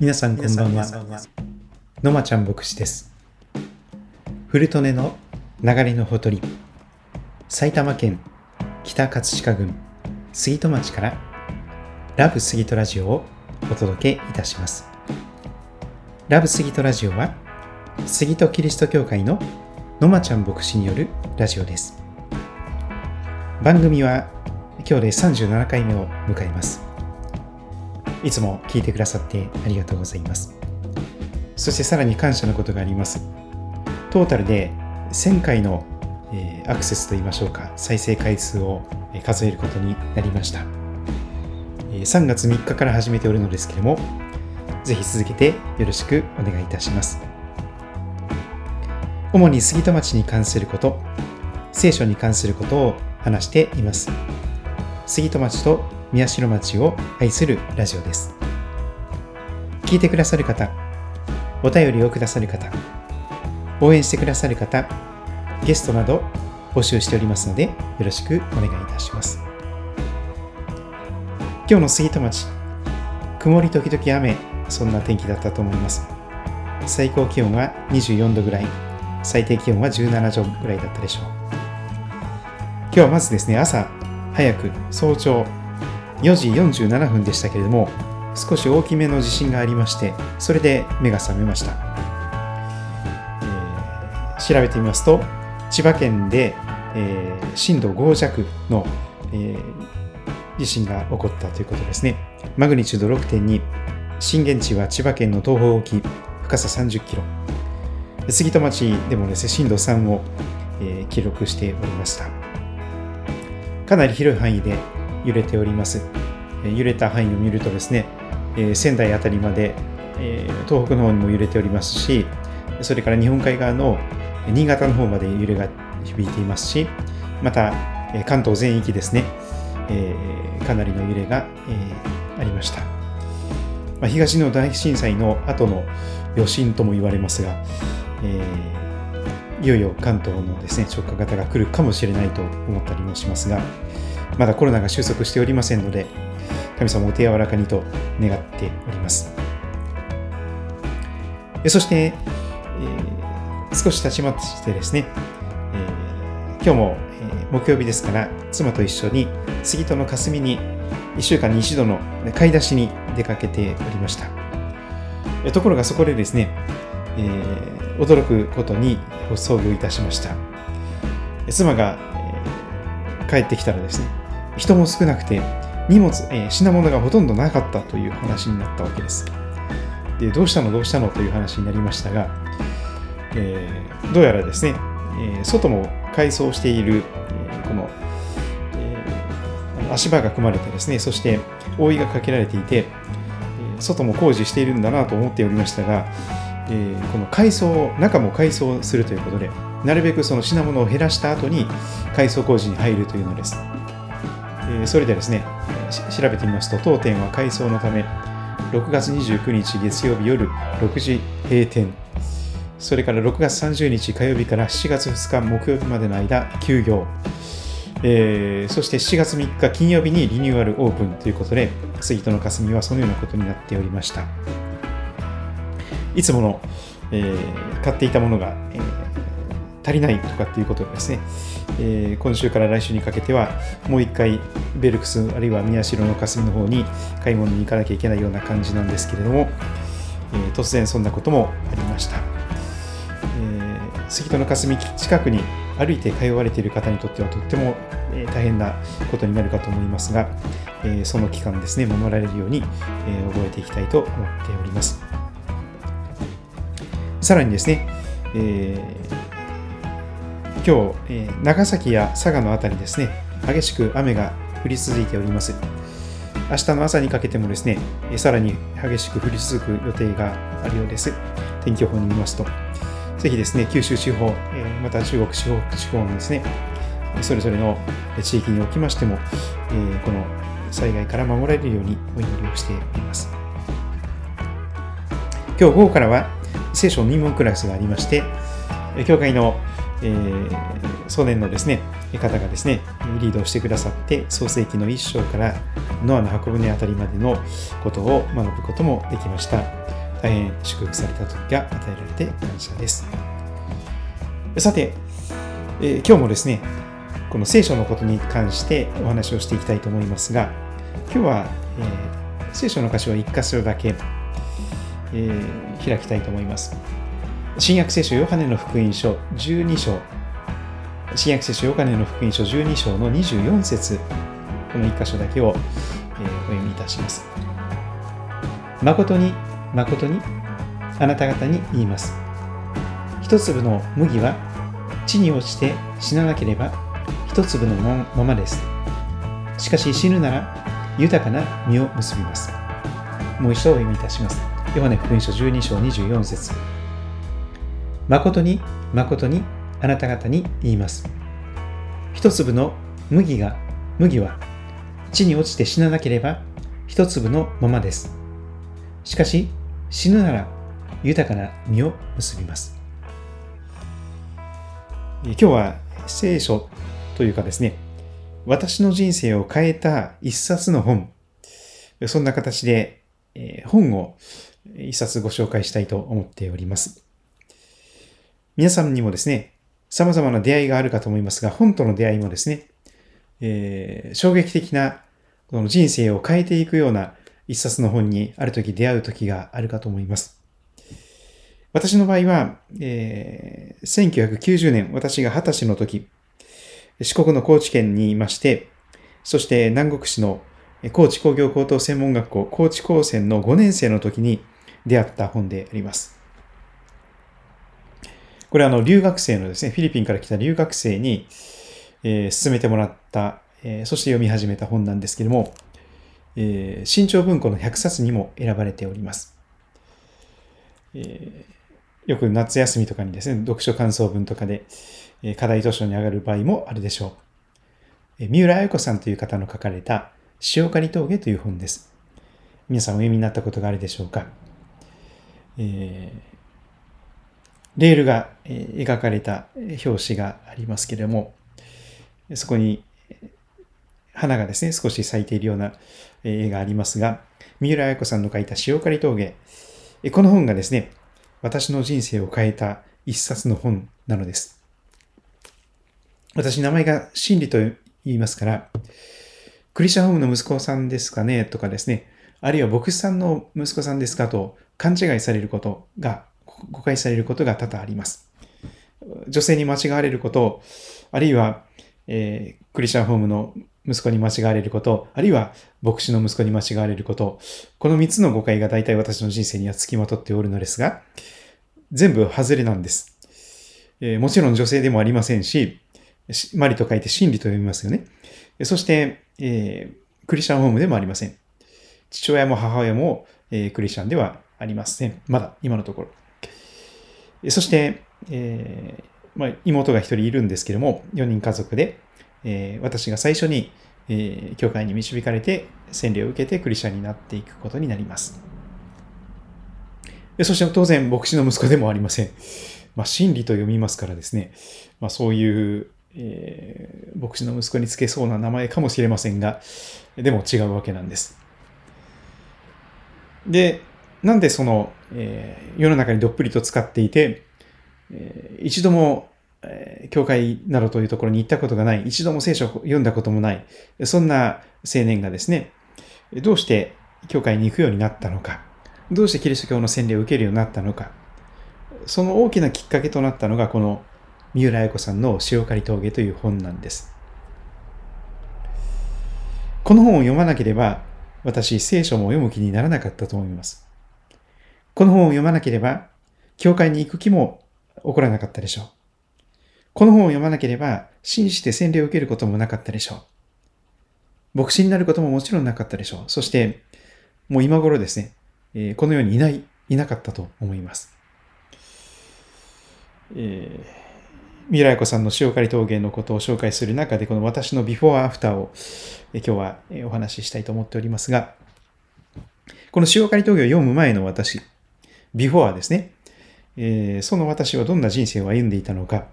皆さんこんばんは。のまちゃん牧師です。古利根の流れのほとり埼玉県北葛飾郡杉戸町からラブ杉戸ラジオをお届けいたします。ラブ杉戸ラジオは杉戸キリスト教会ののまちゃん牧師によるラジオです。番組は今日で37回目を迎えます。いつも聞いてくださってありがとうございます。そしてさらに感謝のことがあります。トータルで1000回のアクセスといいましょうか。再生回数を数えることになりました。3月3日から始めておるのですけれどもぜひ続けてよろしくお願いいたします。主に杉戸町に関すること聖書に関することを話しています。杉戸町と宮代町を愛するラジオです。聞いてくださる方お便りをくださる方応援してくださる方ゲストなど募集しておりますのでよろしくお願いいたします。今日の杉戸町曇り時々雨そんな天気だったと思います。最高気温は24度ぐらい最低気温は17度ぐらいだったでしょう。今日はまずですね朝早く早朝4時47分でしたけれども少し大きめの地震がありましてそれで目が覚めました、えー、調べてみますと千葉県で、えー、震度5弱の、えー、地震が起こったということですね。マグニチュード6.2震源地は千葉県の東方沖深さ30キロ。杉戸町でもですね震度3を、えー、記録しておりました。かなり広い範囲で揺れております。揺れた範囲を見るとですね、仙台辺りまで東北の方にも揺れておりますし、それから日本海側の新潟の方まで揺れが響いていますし、また関東全域ですね、かなりの揺れがありました。東日本大震災の後の余震とも言われますが、えーいよいよ関東のですね直下型が来るかもしれないと思ったりもしますが、まだコロナが収束しておりませんので、神様お手柔らかにと願っております。そして、えー、少し経ちましてですね、えー、今日も、え、木曜日ですから、妻と一緒に杉戸の霞に1週間に一度の買い出しに出かけておりました。ところがそこでですね、えー、驚くことに遭遇いたしました。妻が、えー、帰ってきたらですね、人も少なくて荷物、えー、品物がほとんどなかったという話になったわけです。でどうしたの？どうしたの？という話になりましたが、えー、どうやらですね、えー、外も改装している、え、この、え足場が組まれてですね、そして覆いがかけられていて、外も工事しているんだなと思っておりましたが、えこの改装、中も改装するということで、なるべくその品物を減らした後に改装工事に入るというのです。えそれでですね、調べてみますと、当店は改装のため、6月29日月曜日夜6時閉店、それから6月30日火曜日から7月2日木曜日までの間休業、えー、そして7月3日金曜日にリニューアルオープンということで、杉戸の霞はそのようなことになっておりました。いつもの、えー、買っていたものが、えー足りないとかっていうことですね、えー、今週から来週にかけてはもう一回ベルクスあるいは宮代の霞の方に買い物に行かなきゃいけないような感じなんですけれども、えー、突然そんなこともありました、えー、杉戸の霞近くに歩いて通われている方にとってはとっても大変なことになるかと思いますが、えその期間ですね守られるように、え覚えていきたいと思っております。さらにですね、えー今日、えー、長崎や佐賀の辺りですね、激しく雨が降り続いております。明日の朝にかけてもですね、えさらに激しく降り続く予定があるようです。天気予報に見ますと。ぜひですね、九州地方、えまた中国地方地方のですね、それぞれの地域におきましても、えこの災害から守られるようにお祈りをしております。今日午後からは聖書入門クラスがありまして、教会のえー、送年のですね、方がですね、リードしてくださって、創世記の一章からノアの箱舟あたりまでのことを学ぶこともできました。大変祝福された時が与えられて感謝です。さて、えー、今日もですね、この聖書のことに関してお話をしていきたいと思いますが、今日は、えー、聖書の箇所を1箇所だけ、えー、開きたいと思います。新約聖書ヨハネの福音書12章新約聖書ヨハネの福音書12章の24節この1箇所だけを、え、お読みいたします。誠に誠にあなた方に言います。一粒の麦は地に落ちて死ななければ一粒のままです。しかし死ぬなら豊かな実を結びます。もう一度お読みいたします。ヨハネ福音書12章24節誠に誠にあなた方に言います。一粒の麦が、麦は地に落ちて死ななければ一粒のままです。しかし死ぬなら豊かな実を結びます。今日は聖書というかですね、私の人生を変えた一冊の本、そんな形で本を一冊ご紹介したいと思っております。皆さんにもですね、様々な出会いがあるかと思いますが、本との出会いもですね、えー、衝撃的なこの人生を変えていくような一冊の本にある時出会う時があるかと思います。私の場合は、えー、1990年、私が20歳の時、四国の高知県にいまして、そして南国市の高知工業高等専門学校高知高専の5年生の時に出会った本であります。これはあの留学生のですね、フィリピンから来た留学生に、えー、進めてもらった、えー、そして読み始めた本なんですけども、えー、新潮文庫の100冊にも選ばれております。えー、よく夏休みとかにですね、読書感想文とかで、えー、課題図書に上がる場合もあるでしょう。えー、三浦彩子さんという方の書かれた塩刈峠という本です。皆さんお読みになったことがあるでしょうか？えーレールが描かれた表紙がありますけれども、そこに花がですね、少し咲いているような絵がありますが、三浦彩子さんの書いた塩刈り峠、この本がですね、私の人生を変えた一冊の本なのです。私、名前が真理と言いますから、クリスチャンホームの息子さんですかねとかですね、あるいは牧師さんの息子さんですかと勘違いされることが誤解されることが多々あります。女性に間違われること、あるいは、えー、クリスチャンホームの息子に間違われること、あるいは牧師の息子に間違われること、この3つの誤解が大体私の人生には付きまとっておるのですが、全部外れなんです。えー、もちろん女性でもありませんし、マリと書いて真理と読みますよね。そして、えー、クリスチャンホームでもありません。父親も母親も、えー、クリスチャンではありません。まだ、今のところ。そして、えー、まあ、妹が一人いるんですけども、4人家族で、えー、私が最初に、えー、教会に導かれて洗礼を受けてクリスチャンになっていくことになります。そして当然、牧師の息子でもありません。まあ、真理と読みますからですね、まあ、そういう、えー、牧師の息子につけそうな名前かもしれませんが、でも違うわけなんです。で、なんでその、えー、世の中にどっぷりと使っていて、えー、一度も、えー、教会などというところに行ったことがない、一度も聖書を読んだこともない、そんな青年がですね、どうして教会に行くようになったのか、どうしてキリスト教の洗礼を受けるようになったのか、その大きなきっかけとなったのが、この三浦彩子さんの塩刈峠という本なんです。この本を読まなければ、私、聖書も読む気にならなかったと思います。この本を読まなければ、教会に行く気も起こらなかったでしょう。この本を読まなければ、信じて洗礼を受けることもなかったでしょう。牧師になることももちろんなかったでしょう。そして、もう今頃ですね、えー、この世にいない、いなかったと思います。えー、未来子さんの塩刈り陶芸のことを紹介する中で、この私のビフォーアフターを、え、今日はお話ししたいと思っておりますが、この塩刈り陶芸を読む前の私、ビフォーですね。えー、その私はどんな人生を歩んでいたのか、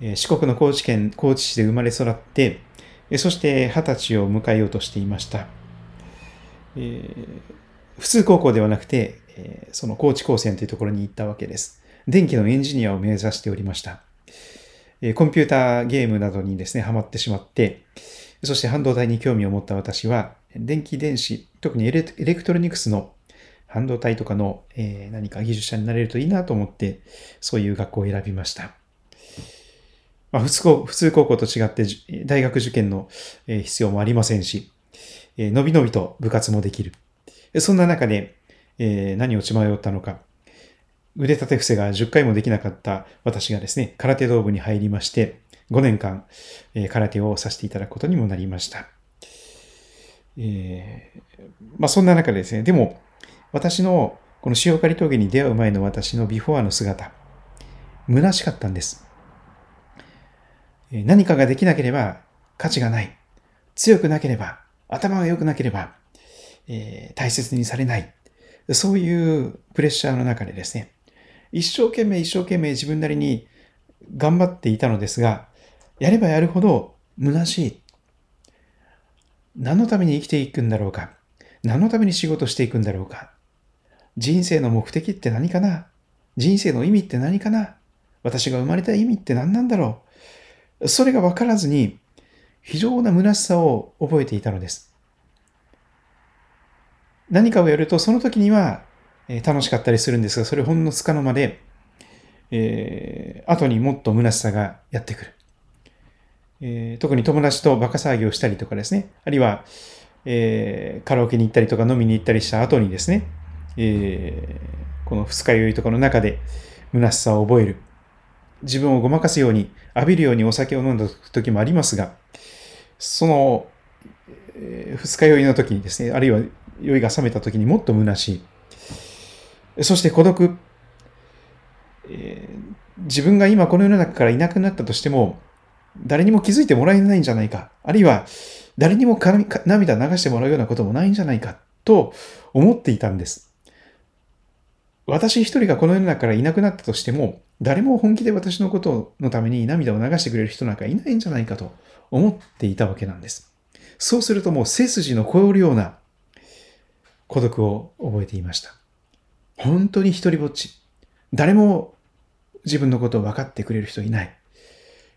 え四国の高知県高知市で生まれ育ってえ、そして二十歳を迎えようとしていました。えー、普通高校ではなくてえ、その高知高専というところに行ったわけです。電気のエンジニアを目指しておりました。えコンピューターゲームなどにですね、ハマってしまって、そして半導体に興味を持った私は、電気電子、特にエレクトロニクスの半導体とかの、えー、何か技術者になれるといいなと思って、そういう学校を選びました。まあ、普通普通高校と違って大学受験の必要もありませんし、えのびのびと部活もできる。そんな中で、えー、何を血迷ったのか、腕立て伏せが10回もできなかった私がですね、空手道部に入りまして、5年間、えー、空手をさせていただくことにもなりました。えー、まあそんな中でですね、でも、私のこの塩刈峠に出会う前の私のビフォアの姿、虚しかったんです。何かができなければ価値がない。強くなければ、頭が良くなければ、えー、大切にされない。そういうプレッシャーの中でですね、一生懸命一生懸命自分なりに頑張っていたのですが、やればやるほど虚しい。何のために生きていくんだろうか何のために仕事していくんだろうか人生の目的って何かな？人生の意味って何かな？私が生まれた意味って何なんだろう？それが分からずに非常な虚しさを覚えていたのです。何かをやるとその時には楽しかったりするんですが、それほんのつかの間で、えー、後にもっと虚しさがやってくる。えー、特に友達とバカ騒ぎをしたりとかですね、あるいは、えー、カラオケに行ったりとか飲みに行ったりした後にですね、えー、この二日酔いとかの中で虚しさを覚える。自分をごまかすように、浴びるようにお酒を飲んだ時もありますが、その、えー、二日酔いの時にですね、あるいは酔いが覚めた時にもっと虚しい。そして孤独。えー、自分が今この世の中からいなくなったとしても、誰にも気づいてもらえないんじゃないか。あるいは、誰にも涙流してもらうようなこともないんじゃないかと思っていたんです。私一人がこの世の中からいなくなったとしても、誰も本気で私のことのために涙を流してくれる人なんかいないんじゃないかと思っていたわけなんです。そうするともう背筋の凍るような孤独を覚えていました。本当に一人ぼっち。誰も自分のことを分かってくれる人いない。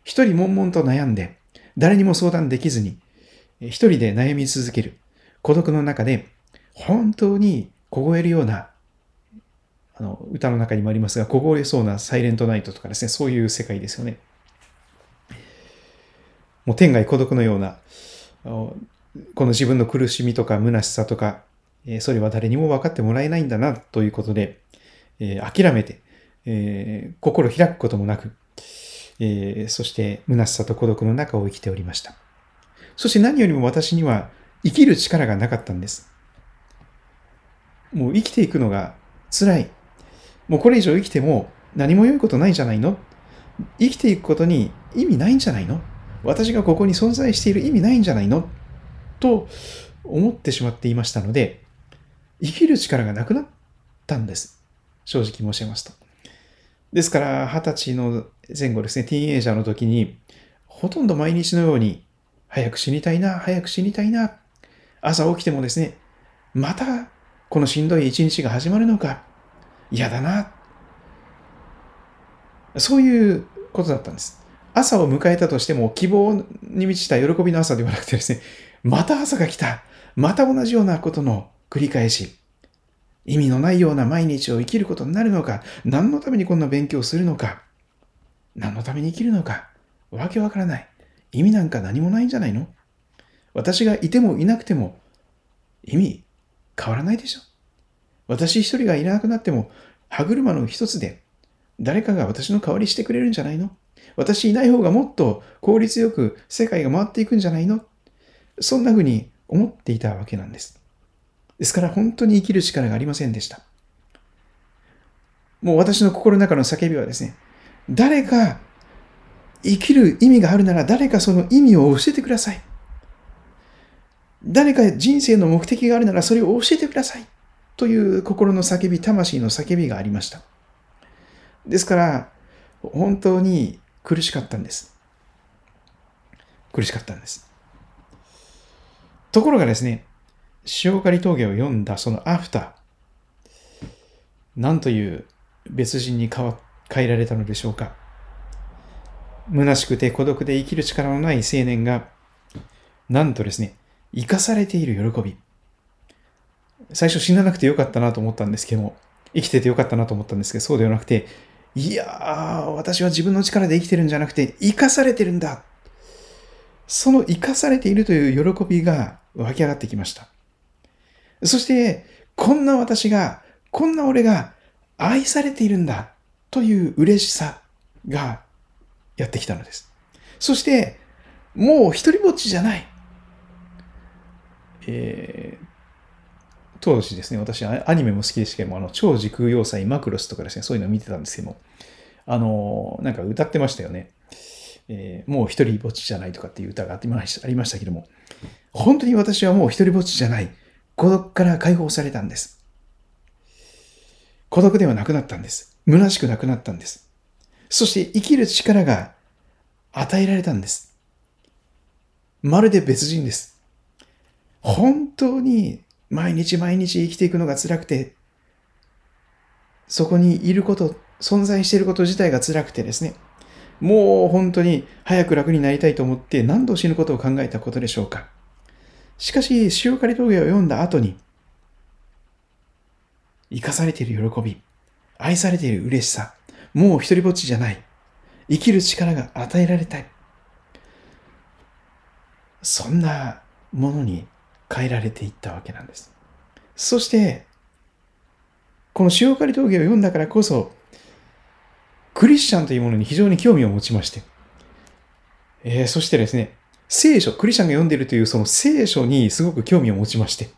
一人悶々と悩んで、誰にも相談できずに、一人で悩み続ける。孤独の中で、本当に凍えるようなあの、歌の中にもありますが、凍えそうなサイレントナイトとかですね、そういう世界ですよね。もう天外孤独のような、この自分の苦しみとか虚しさとか、それは誰にも分かってもらえないんだなということで、諦めて、えー、心開くこともなく、えー、そして虚しさと孤独の中を生きておりました。そして何よりも私には生きる力がなかったんです。もう生きていくのが辛い。もうこれ以上生きても何も良いことないんじゃないの？生きていくことに意味ないんじゃないの？私がここに存在している意味ないんじゃないの？と思ってしまっていましたので、生きる力がなくなったんです。正直申し上げますと。ですから、二十歳の前後ですね、ティーンエイジャーの時に、ほとんど毎日のように、早く死にたいな、早く死にたいな。朝起きてもですね、またこのしんどい一日が始まるのか。嫌だな。そういうことだったんです。朝を迎えたとしても希望に満ちた喜びの朝ではなくてですね、また朝が来た。また同じようなことの繰り返し。意味のないような毎日を生きることになるのか、何のためにこんな勉強をするのか、何のために生きるのか、わけわからない。意味なんか何もないんじゃないの私がいてもいなくても意味変わらないでしょ私一人がいなくなっても歯車の一つで誰かが私の代わりしてくれるんじゃないの？私いない方がもっと効率よく世界が回っていくんじゃないの？そんな風に思っていたわけなんです。ですから本当に生きる力がありませんでした。もう私の心の中の叫びはですね、誰か生きる意味があるなら誰かその意味を教えてください。誰か人生の目的があるならそれを教えてください。という心の叫び、魂の叫びがありました。ですから、本当に苦しかったんです。苦しかったんです。ところがですね、塩刈峠を読んだそのアフター、なんという別人に変わ変えられたのでしょうか。虚しくて孤独で生きる力のない青年が、なんとですね、生かされている喜び。最初死ななくてよかったなと思ったんですけども、生きててよかったなと思ったんですけど、そうではなくて、いやー、私は自分の力で生きてるんじゃなくて、生かされてるんだ。その生かされているという喜びが湧き上がってきました。そして、こんな私が、こんな俺が愛されているんだという嬉しさがやってきたのです。そして、もう一人ぼっちじゃない。えー、当時ですね、私、アニメも好きでしたけども、あの、超時空要塞マクロスとかですね、そういうのを見てたんですけども、あの、なんか歌ってましたよね。えー、もう一人ぼっちじゃないとかっていう歌がありましたけども、本当に私はもう一人ぼっちじゃない。孤独から解放されたんです。孤独ではなくなったんです。虚しくなくなったんです。そして生きる力が与えられたんです。まるで別人です。本当に毎日毎日生きていくのが辛くて、そこにいること、存在していること自体が辛くてですね、もう本当に早く楽になりたいと思って何度死ぬことを考えたことでしょうか。しかし、塩刈峠を読んだ後に、生かされている喜び、愛されている嬉しさ、もう一人ぼっちじゃない。生きる力が与えられたい。そんなものに変えられていったわけなんです。そして、この塩刈峠を読んだからこそ、クリスチャンというものに非常に興味を持ちまして、えー、そしてですね、聖書、クリスチャンが読んでいるというその聖書にすごく興味を持ちまして、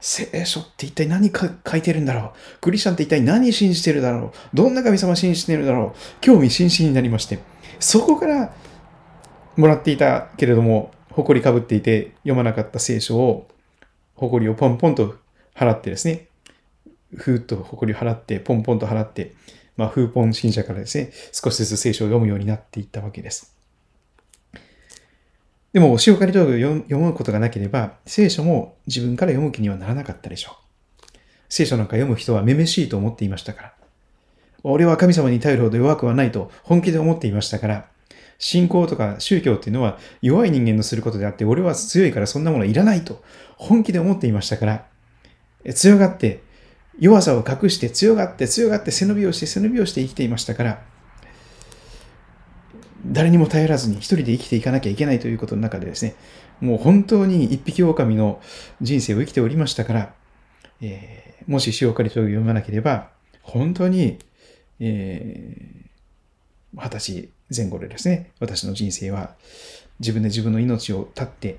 聖書って一体何か書いてるんだろう？クリスチャンって一体何信じてるだろう？どんな神様信じてるだろう？興味津々になりまして、そこからもらっていたけれども、誇りかぶっていて読まなかった聖書を、誇りをポンポンと払ってですね、ふーっと誇りを払って、ポンポンと払って、まあ、フーポン信者からですね、少しずつ聖書を読むようになっていったわけです。でも、塩刈り道具を読むことがなければ、聖書も自分から読む気にはならなかったでしょう。聖書なんか読む人はめめしいと思っていましたから。俺は神様に頼るほど弱くはないと本気で思っていましたから、信仰とか宗教っていうのは弱い人間のすることであって、俺は強いからそんなものいらないと本気で思っていましたから、強がって、弱さを隠して強がって強がって背伸びをして背伸びをして生きていましたから、誰にも頼らずに一人で生きていかなきゃいけないということの中でですね、もう本当に一匹狼の人生を生きておりましたから、えー、もし塩刈りと読まなければ、本当に、えー、二十歳前後でですね、私の人生は自分で自分の命を絶って、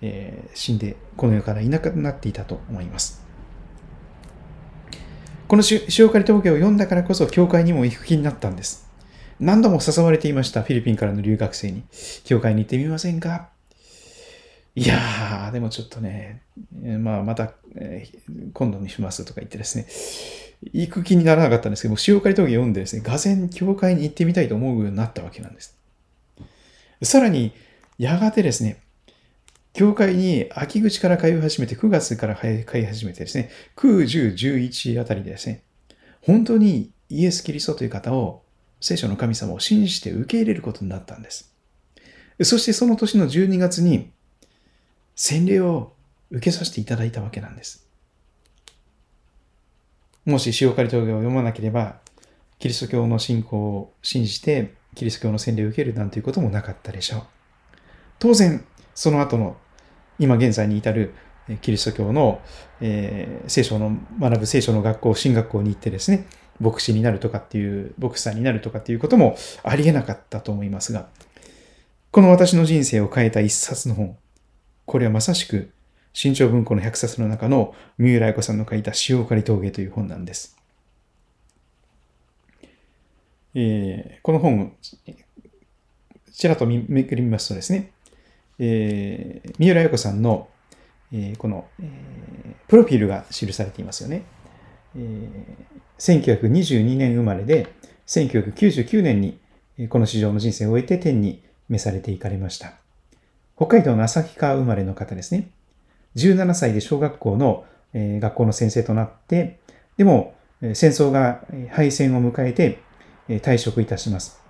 えー、死んでこの世からいなくなっていたと思います。この塩刈り峠を読んだからこそ教会にも行く気になったんです。何度も誘われていました、フィリピンからの留学生に。教会に行ってみませんか？いやー、でもちょっとね、まあ、また、えー、今度にしますとか言ってですね、行く気にならなかったんですけども、塩刈り峠読んでですね、がぜ教会に行ってみたいと思うようになったわけなんです。さらに、やがてですね、教会に秋口から通い始めて、9月から通い始めてですね、9、10、11あたりでですね、本当にイエス・キリストという方を聖書の神様を信じて受け入れることになったんです。そしてその年の12月に洗礼を受けさせていただいたわけなんです。もし塩刈峠を読まなければ、キリスト教の信仰を信じて、キリスト教の洗礼を受けるなんていうこともなかったでしょう。当然、その後の、今現在に至るキリスト教の、えー、聖書の学ぶ聖書の学校、進学校に行ってですね、牧師になるとかっていう、牧師さんになるとかっていうこともありえなかったと思いますが、この私の人生を変えた一冊の本、これはまさしく、新潮文庫の100冊の中の三浦彩子さんの書いた塩刈峠という本なんです。えー、この本、ちらっとめくりますとですね、えー、三浦彩子さんの、えー、この、えー、プロフィールが記されていますよね。えー、1922年生まれで、1999年にこの市場の人生を終えて天に召されていかれました。北海道の旭川生まれの方ですね。17歳で小学校の、え学校の先生となって、でも戦争が敗戦を迎えて退職いたします。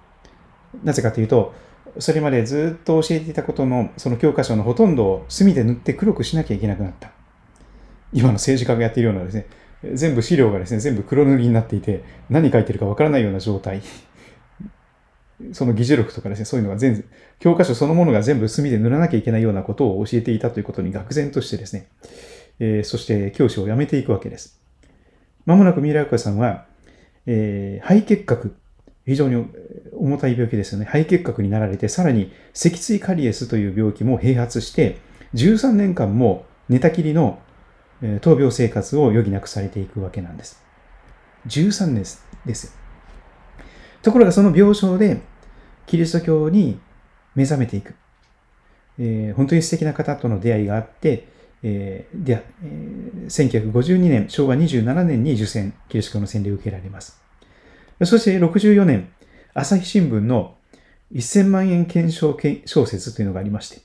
なぜかというと、それまでずっと教えていたことのその教科書のほとんどを墨で塗って黒くしなきゃいけなくなった。今の政治家がやっているようなですね、全部資料がですね、全部黒塗りになっていて、何書いてるかわからないような状態。その議事録とかですね、そういうのが全部、教科書そのものが全部墨で塗らなきゃいけないようなことを教えていたということに愕然としてですね、えー、そして教師を辞めていくわけです。まもなく三浦由子さんは、えー、肺結核、非常に重たい病気ですよね。肺結核になられて、さらに脊椎カリエスという病気も併発して、13年間も寝たきりの闘病生活を余儀なくされていくわけなんです。13年ですよ。ところがその病床でキリスト教に目覚めていく。えー、本当に素敵な方との出会いがあって、えーでえー、1952年、昭和27年に受選、キリスト教の洗礼を受けられます。そして64年、朝日新聞の1000万円検証小説というのがありまして、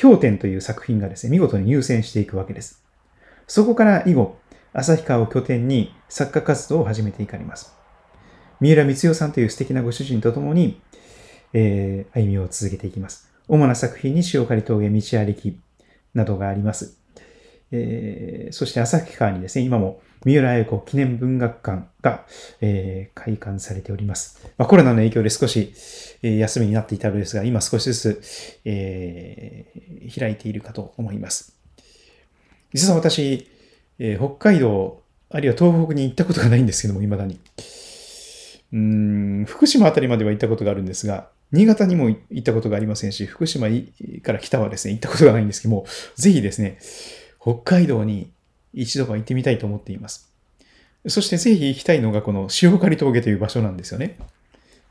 氷点という作品がですね、見事に入選していくわけです。そこから以後、旭川を拠点に作家活動を始めていかれます。三浦光代さんという素敵なご主人と共に、えー、歩みを続けていきます。主な作品に塩刈峠道歩きなどがあります。えー、そして旭川にですね、今も三浦綾子記念文学館が、えー、開館されております。まあ、コロナの影響で少し、えー、休みになっていたのですが、今少しずつ、えー、開いているかと思います。実は私、えー、北海道、あるいは東北に行ったことがないんですけども、未だに。うん、福島あたりまでは行ったことがあるんですが、新潟にも行ったことがありませんし、福島から北はですね、行ったことがないんですけども、ぜひですね、北海道に一度は行ってみたいと思っています。そしてぜひ行きたいのがこの潮狩峠という場所なんですよね。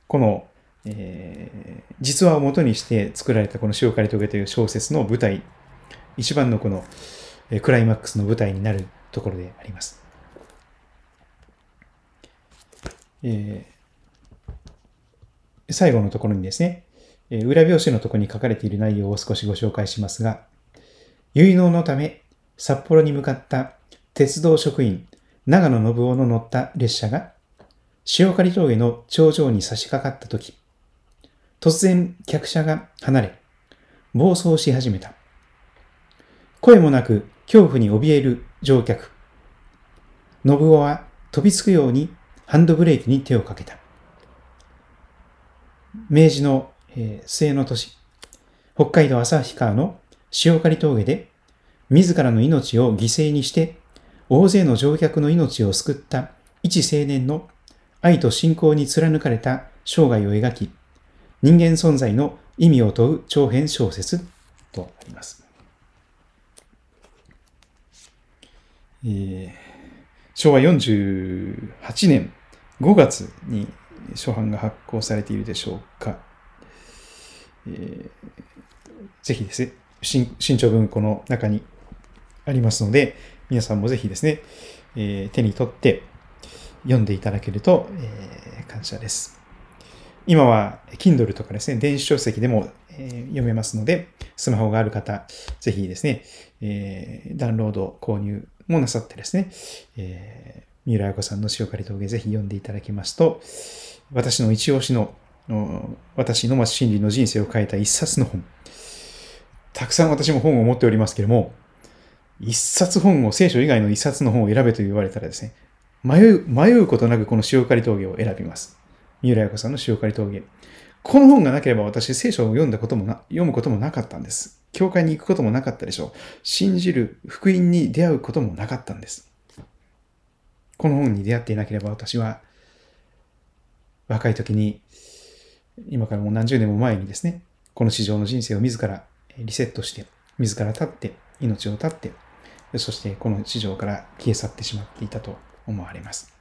この、えー、実話を元にして作られたこの潮狩峠という小説の舞台、一番のこのクライマックスの舞台になるところであります。えー、最後のところにですね、え裏表紙のところに書かれている内容を少しご紹介しますが、結納のため札幌に向かった鉄道職員長野信夫の乗った列車が塩刈峠の頂上に差し掛かったとき、突然客車が離れ、暴走し始めた。声もなく恐怖に怯える乗客。信夫は飛びつくようにハンドブレーキに手をかけた。明治の、えー、末の年、北海道旭川の塩刈峠で自らの命を犠牲にして大勢の乗客の命を救った一青年の愛と信仰に貫かれた生涯を描き、人間存在の意味を問う長編小説とあります。えー、昭和48年5月に初版が発行されているでしょうか。えー、ぜひですね、新新潮文庫の中にありますので、皆さんもぜひですね、えー、手に取って読んでいただけると、えー、感謝です。今は Kindle とかですね、電子書籍でも、えー、読めますので、スマホがある方、ぜひですね、えー、ダウンロード、購入もなさってですね、えー、三浦綾子さんの塩刈り峠ぜひ読んでいただきますと、私の一押しの、私の真理の人生を変えた一冊の本。たくさん私も本を持っておりますけれども、一冊本を、聖書以外の一冊の本を選べと言われたらですね、迷う、迷うことなくこの塩刈り峠を選びます。三浦綾子さんの塩刈り峠。この本がなければ私、聖書を読んだこともな、読むこともなかったんです。教会に行くこともなかったでしょう。信じる福音に出会うこともなかったんです。この本に出会っていなければ私は、若い時に、今からもう何十年も前にですね、この市場の人生を自らリセットして、自ら立って、命を絶って、そしてこの市場から消え去ってしまっていたと思われます。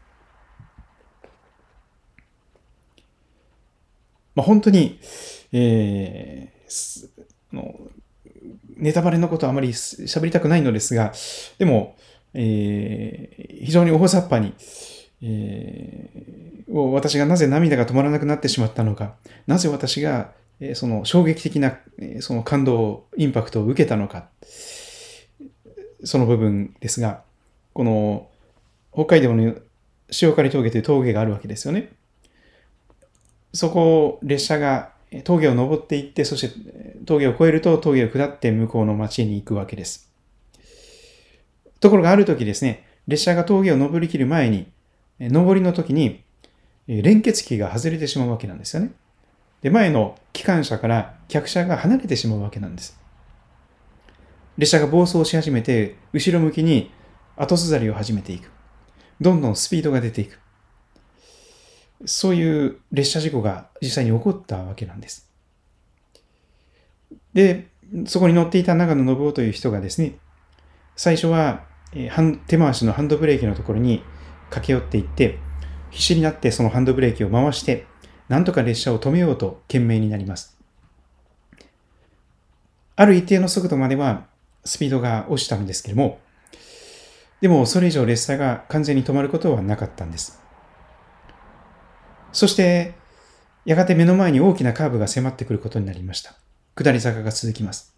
まあ、本当に、えー、ネタバレのことはあまり喋りたくないのですが、でも、えー、非常に大雑把に、えー、私がなぜ涙が止まらなくなってしまったのか、なぜ私が、えー、その衝撃的な、えー、その感動、インパクトを受けたのか、その部分ですが、この北海道の塩刈峠という峠があるわけですよね。そこを列車が峠を登っていって、そして峠を越えると峠を下って向こうの町に行くわけです。ところがある時ですね、列車が峠を登りきる前に、上りの時に連結器が外れてしまうわけなんですよね。で、前の機関車から客車が離れてしまうわけなんです。列車が暴走し始めて、後ろ向きに後ずさりを始めていく。どんどんスピードが出ていく。そういう列車事故が実際に起こったわけなんです。で、そこに乗っていた長野信夫という人がですね、最初は手回しのハンドブレーキのところに駆け寄っていって、必死になってそのハンドブレーキを回して、なんとか列車を止めようと懸命になります。ある一定の速度まではスピードが落ちたんですけれども、でもそれ以上列車が完全に止まることはなかったんです。そして、やがて目の前に大きなカーブが迫ってくることになりました。下り坂が続きます。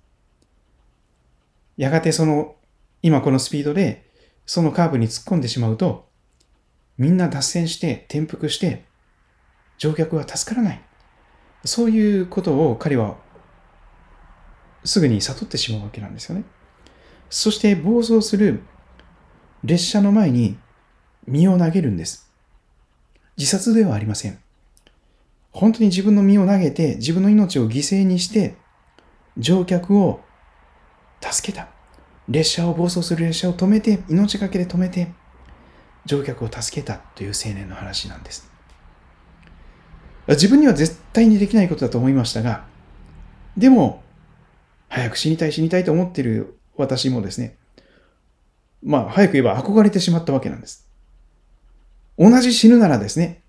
やがてその、今このスピードで、そのカーブに突っ込んでしまうと、みんな脱線して転覆して、乗客は助からない。そういうことを彼はすぐに悟ってしまうわけなんですよね。そして暴走する列車の前に身を投げるんです。自殺ではありません。本当に自分の身を投げて、自分の命を犠牲にして、乗客を助けた。列車を暴走する列車を止めて、命がけで止めて、乗客を助けたという青年の話なんです。自分には絶対にできないことだと思いましたが、でも、早く死にたい死にたいと思っている私もですね、まあ、早く言えば憧れてしまったわけなんです。同じ死ぬならですね、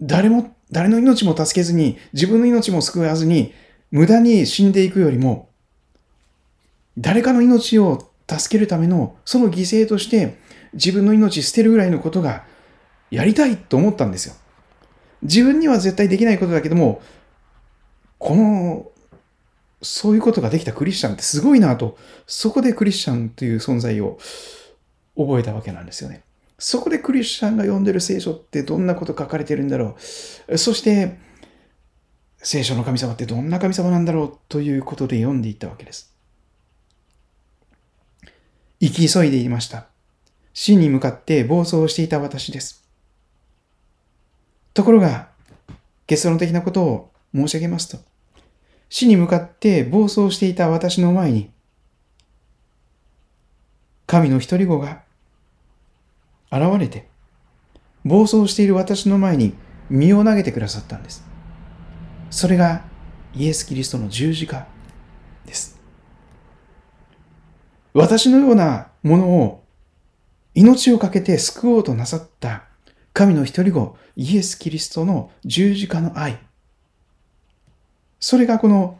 誰も、誰の命も助けずに、自分の命も救わずに、無駄に死んでいくよりも、誰かの命を助けるための、その犠牲として、自分の命捨てるぐらいのことが、やりたいと思ったんですよ。自分には絶対できないことだけども、この、そういうことができたクリスチャンってすごいなと、そこでクリスチャンという存在を覚えたわけなんですよね。そこでクリスチャンが読んでる聖書ってどんなこと書かれてるんだろう。そして、聖書の神様ってどんな神様なんだろうということで読んでいったわけです。生き急いでいました。死に向かって暴走していた私です。ところが、結論的なことを申し上げますと、死に向かって暴走していた私の前に、神の一人子が現れて、暴走している私の前に身を投げてくださったんです。それがイエス・キリストの十字架です。私のようなものを命を懸けて救おうとなさった神の一人子、イエス・キリストの十字架の愛。それがこの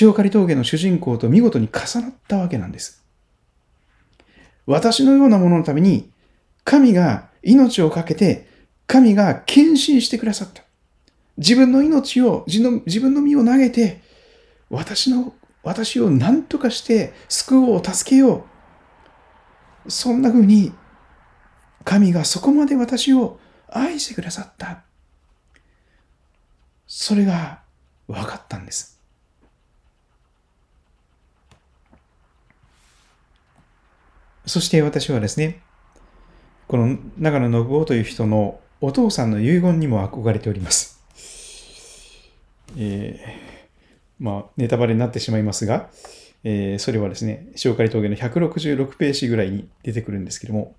塩刈峠の主人公と見事に重なったわけなんです。私のようなもののために神が命を懸けて、神が献身してくださった。自分の命を、自分の身を投げて、私の、私を何とかして救おう、助けよう。そんな風に、神がそこまで私を愛してくださった。それが分かったんです。そして私はですね、この長野信夫という人のお父さんの遺言にも憧れております。えー、まあ、ネタバレになってしまいますが、えー、それはですね、紹介峠の166ページぐらいに出てくるんですけども、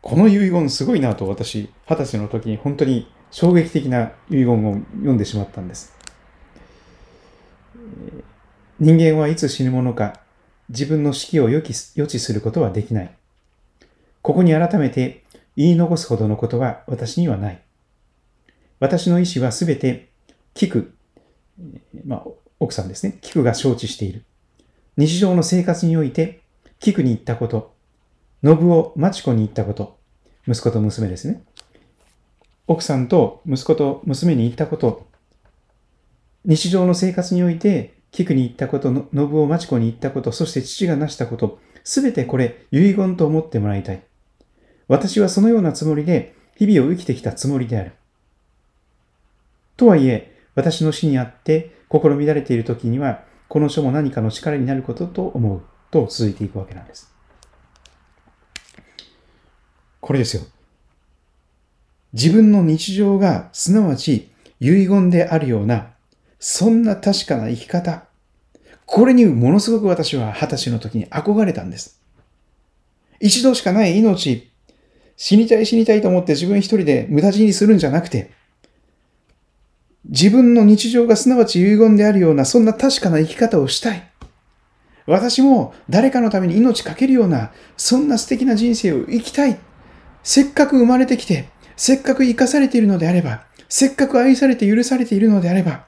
この遺言すごいなと私、二十歳の時に本当に衝撃的な遺言を読んでしまったんです。人間はいつ死ぬものか、自分の死期を予期予知することはできない。ここに改めて言い残すほどのことは私にはない。私の意思はすべて聞く、まあ、奥さんですね。聞くが承知している。日常の生活において、聞くに言ったこと、信夫、町子に行ったこと。息子と娘ですね。奥さんと息子と娘に言ったこと。日常の生活において、菊に行ったこと、信夫、町子に行ったこと、そして父が成したこと、すべてこれ遺言と思ってもらいたい。私はそのようなつもりで日々を生きてきたつもりである。とはいえ、私の死にあって心乱れている時には、この書も何かの力になることと思うと続いていくわけなんです。これですよ。自分の日常がすなわち遺言であるような、そんな確かな生き方。これにものすごく私は二十歳の時に憧れたんです。一度しかない命、死にたい死にたいと思って自分一人で無駄死にするんじゃなくて、自分の日常がすなわち遺言であるような、そんな確かな生き方をしたい。私も誰かのために命かけるような、そんな素敵な人生を生きたい。せっかく生まれてきて、せっかく生かされているのであれば、せっかく愛されて許されているのであれば、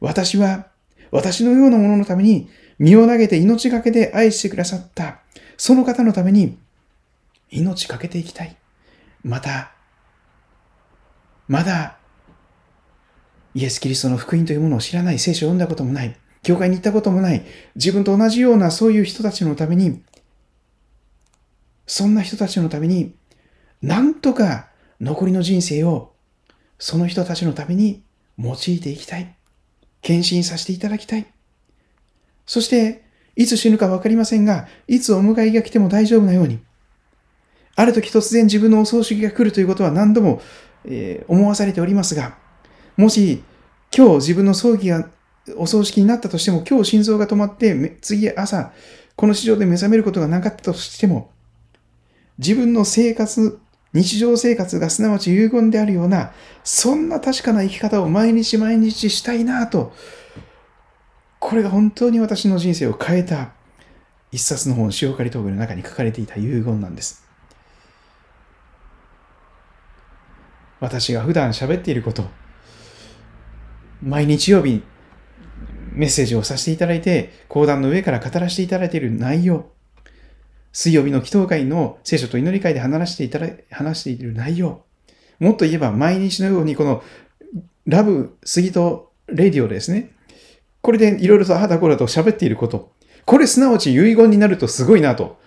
私は私のようなもののために身を投げて命がけで愛してくださった、その方のために命かけていきたい。また、まだ、イエス・キリストの福音というものを知らない、聖書を読んだこともない、教会に行ったこともない、自分と同じようなそういう人たちのために、そんな人たちのためになんとか残りの人生をその人たちのために用いていきたい。献身させていただきたい。そして、いつ死ぬかわかりませんが、いつお迎えが来ても大丈夫なように。ある時突然自分のお葬式が来るということは何度も、えー、思わされておりますが、もし今日自分の葬儀がお葬式になったとしても、今日心臓が止まって、次朝、この市場で目覚めることがなかったとしても、自分の生活、日常生活がすなわち遺言であるような、そんな確かな生き方を毎日毎日したいなと、これが本当に私の人生を変えた一冊の本、塩刈峠の中に書かれていた遺言なんです。私が普段喋っていること、毎日曜日メッセージをさせていただいて、講談の上から語らせていただいている内容、水曜日の祈祷会の聖書と祈り会で話していただ、話している内容。もっと言えば毎日のようにこのラブ、杉戸レディオですね。これでいろいろとあだこだと喋っていること。これすなわち遺言になるとすごいなと。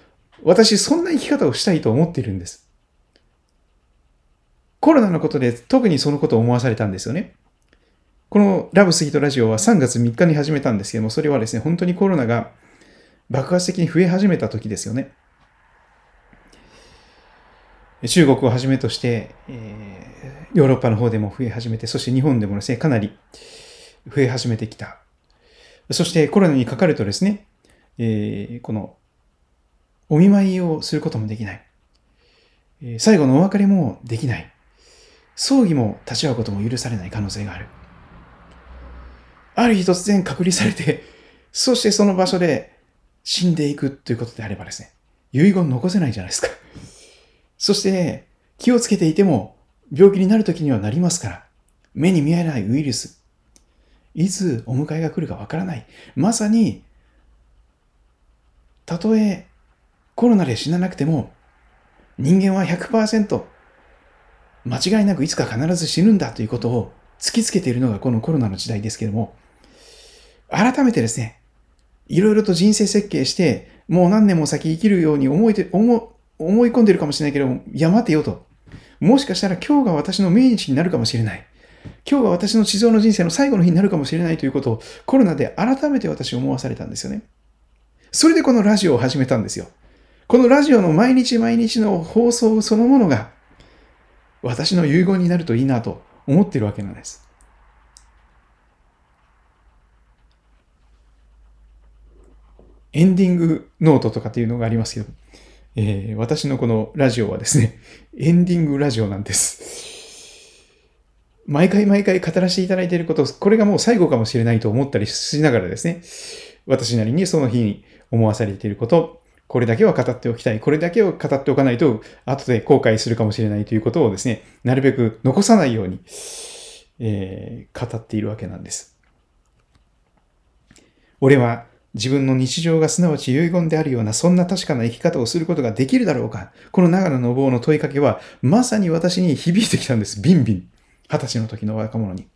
私そんな生き方をしたいと思っているんです。コロナのことで特にそのことを思わされたんですよね。このラブスギートラジオは3月3日に始めたんですけども、それはですね、本当にコロナが爆発的に増え始めた時ですよね。中国をはじめとして、えー、ヨーロッパの方でも増え始めて、そして日本でもですね、かなり増え始めてきた。そしてコロナにかかるとですね、えー、このお見舞いをすることもできない。最後のお別れもできない。葬儀も立ち会うことも許されない可能性がある。ある日突然隔離されて、そしてその場所で死んでいくということであればですね、遺言残せないじゃないですか。そして、気をつけていても病気になる時にはなりますから、目に見えないウイルス、いつお迎えが来るかわからない。まさに、たとえコロナで死ななくても、人間は100%間違いなくいつか必ず死ぬんだということを突きつけているのがこのコロナの時代ですけれども、改めてですね、いろいろと人生設計して、もう何年も先生きるように思いて思思い込んでるかもしれないけど、いや待てよと。もしかしたら今日が私の命日になるかもしれない。今日が私の地上の人生の最後の日になるかもしれないということをコロナで改めて私思わされたんですよね。それでこのラジオを始めたんですよ。このラジオの毎日毎日の放送そのものが私の遺言になるといいなと思ってるわけなんです。エンディングノートとかっていうのがありますけど、えー、私のこのラジオはですね、エンディングラジオなんです。毎回毎回語らせていただいていること、これがもう最後かもしれないと思ったりしながらですね、私なりにその日に思わされていること、これだけは語っておきたい、これだけを語っておかないと、後で後悔するかもしれないということをですね、なるべく残さないように、えー、語っているわけなんです。俺は自分の日常がすなわち遺言であるような、そんな確かな生き方をすることができるだろうかこの長野の坊の問いかけは、まさに私に響いてきたんです。ビンビン。二十歳の時の若者に。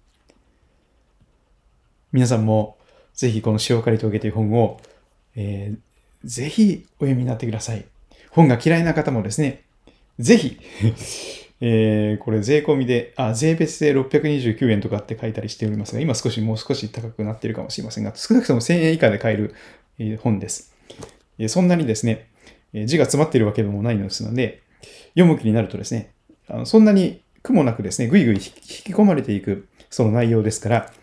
皆さんも、ぜひこの塩刈峠という本を、えー、ぜひお読みになってください。本が嫌いな方もですね、ぜひえー、これ税込みで、あ、税別で629円とかって書いたりしておりますが、今少しもう少し高くなっているかもしれませんが、少なくとも1000円以下で買える本です。そんなにですね、字が詰まっているわけでもないのですので、読む気になるとですね、あのそんなに苦もなくですね、ぐいぐい引き込まれていくその内容ですから、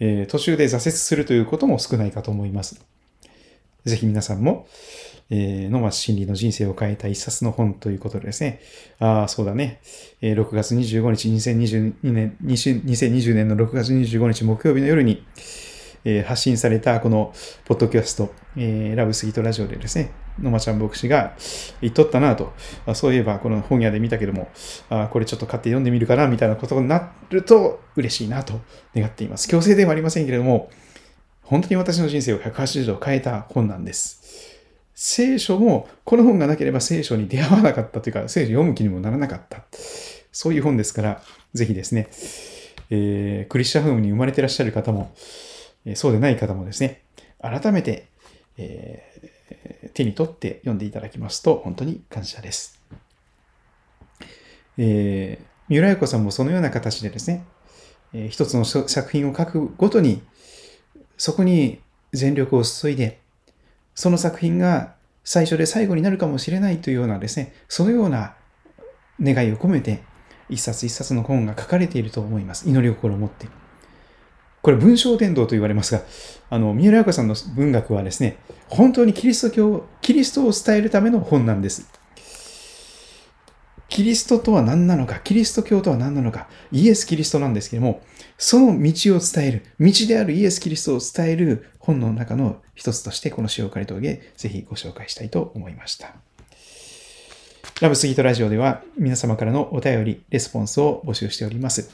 えー、途中で挫折するということも少ないかと思います。ぜひ皆さんも、えー、野松真理の人生を変えた一冊の本ということでですね、ああ、そうだね、えー、6月25日、2022年、2020年の6月25日木曜日の夜に、発信されたこのポッドキャスト、ラブスギトラジオでですね、野間ちゃん牧師が言っとったなと、そういえばこの本屋で見たけども、これちょっと買って読んでみるかなみたいなことになると嬉しいなと願っています。強制ではありませんけれども、本当に私の人生を180度変えた本なんです。聖書も、この本がなければ聖書に出会わなかったというか、聖書読む気にもならなかった。そういう本ですから、ぜひですね、えー、クリスチャンフームに生まれてらっしゃる方も、え、そうでない方もですね、改めて、えー、手に取って読んでいただきますと、本当に感謝です。えー、三浦彩子さんもそのような形でですね、えー、一つの作品を書くごとに、そこに全力を注いで、その作品が最初で最後になるかもしれないというようなですね、そのような願いを込めて、一冊一冊の本が書かれていると思います。祈り心を持って。これ文章伝道と言われますが、あの、三浦彩子さんの文学はですね、本当にキリスト教、キリストを伝えるための本なんです。キリストとは何なのか、キリスト教とは何なのか、イエス・キリストなんですけども、その道を伝える、道であるイエス・キリストを伝える本の中の一つとして、この塩刈峠、ぜひご紹介したいと思いました。ラブスギートラジオでは皆様からのお便り、レスポンスを募集しております。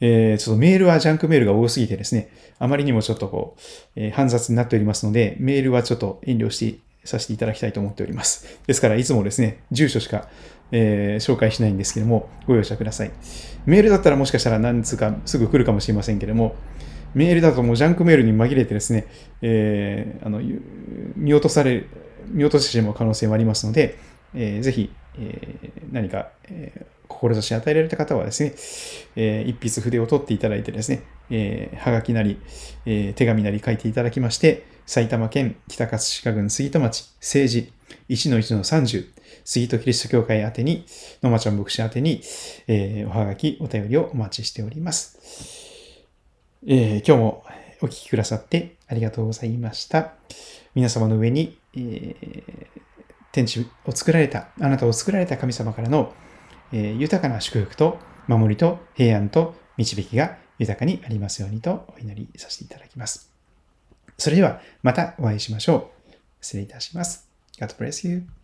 えー、ちょっとメールはジャンクメールが多すぎてですね、あまりにもちょっとこう、えー、煩雑になっておりますので、メールはちょっと遠慮してさせていただきたいと思っております。ですから、いつもですね、住所しか、えー、紹介しないんですけども、ご容赦ください。メールだったらもしかしたら何つかすぐ来るかもしれませんけども、メールだともうジャンクメールに紛れてですね、えー、あの見落とされ、見落としてしまう可能性もありますので、えー、ぜひ、えー、何か、えー、志与えられた方はですね、えー、一筆筆を取っていただいてですね、えー、はがきなり、えー、手紙なり書いていただきまして、埼玉県北葛飾郡杉戸町政治1-1-30杉戸キリスト教会宛てに、野間ちゃん牧師宛てに、えー、おはがき、お便りをお待ちしております。えー、今日もお聞きくださってありがとうございました。皆様の上に、えー、天地を作られた、あなたを作られた神様からのえ豊かな祝福と守りと平安と導きが豊かにありますようにとお祈りさせていただきます。それではまたお会いしましょう。失礼いたします。God bless you.